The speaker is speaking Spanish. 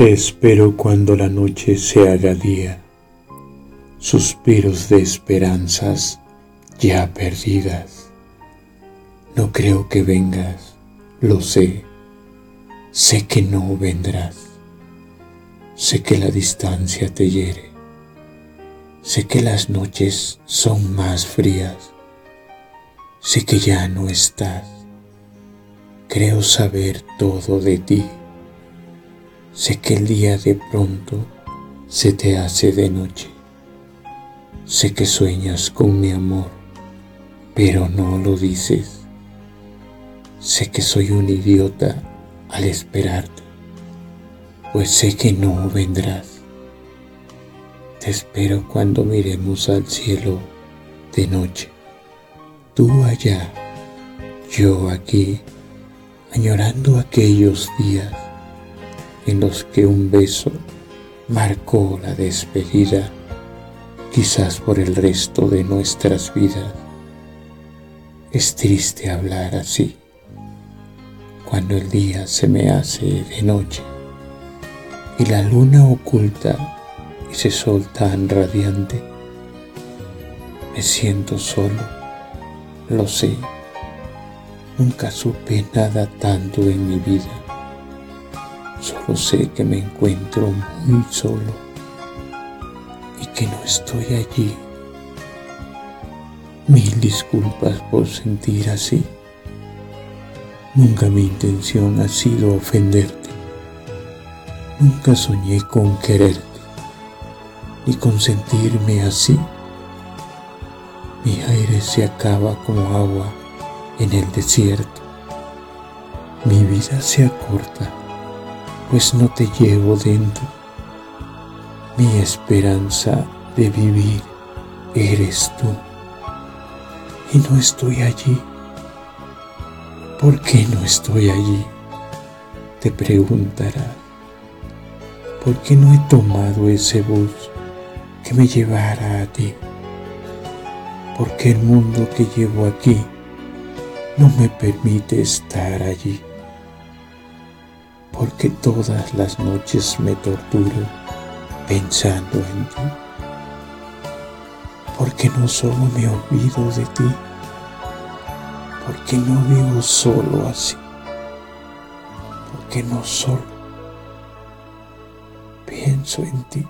Te espero cuando la noche se haga día, suspiros de esperanzas ya perdidas. No creo que vengas, lo sé, sé que no vendrás, sé que la distancia te hiere, sé que las noches son más frías, sé que ya no estás, creo saber todo de ti Sé que el día de pronto se te hace de noche. Sé que sueñas con mi amor, pero no lo dices. Sé que soy un idiota al esperarte, pues sé que no vendrás. Te espero cuando miremos al cielo de noche. Tú allá, yo aquí, añorando aquellos días en los que un beso marcó la despedida, quizás por el resto de nuestras vidas. Es triste hablar así, cuando el día se me hace de noche y la luna oculta ese sol tan radiante. Me siento solo, lo sé, nunca supe nada tanto en mi vida Solo sé que me encuentro muy solo y que no estoy allí. Mil disculpas por sentir así. Nunca mi intención ha sido ofenderte. Nunca soñé con quererte ni con sentirme así. Mi aire se acaba como agua en el desierto. Mi vida se acorta pues no te llevo dentro. Mi esperanza de vivir eres tú. Y no estoy allí. ¿Por qué no estoy allí? Te preguntarás. ¿Por qué no he tomado ese bus que me llevara a ti? ¿Por qué el mundo que llevo aquí no me permite estar allí? Porque todas las noches me torturo pensando en ti, porque no solo me olvido de ti, porque no vivo solo así, porque no solo pienso en ti.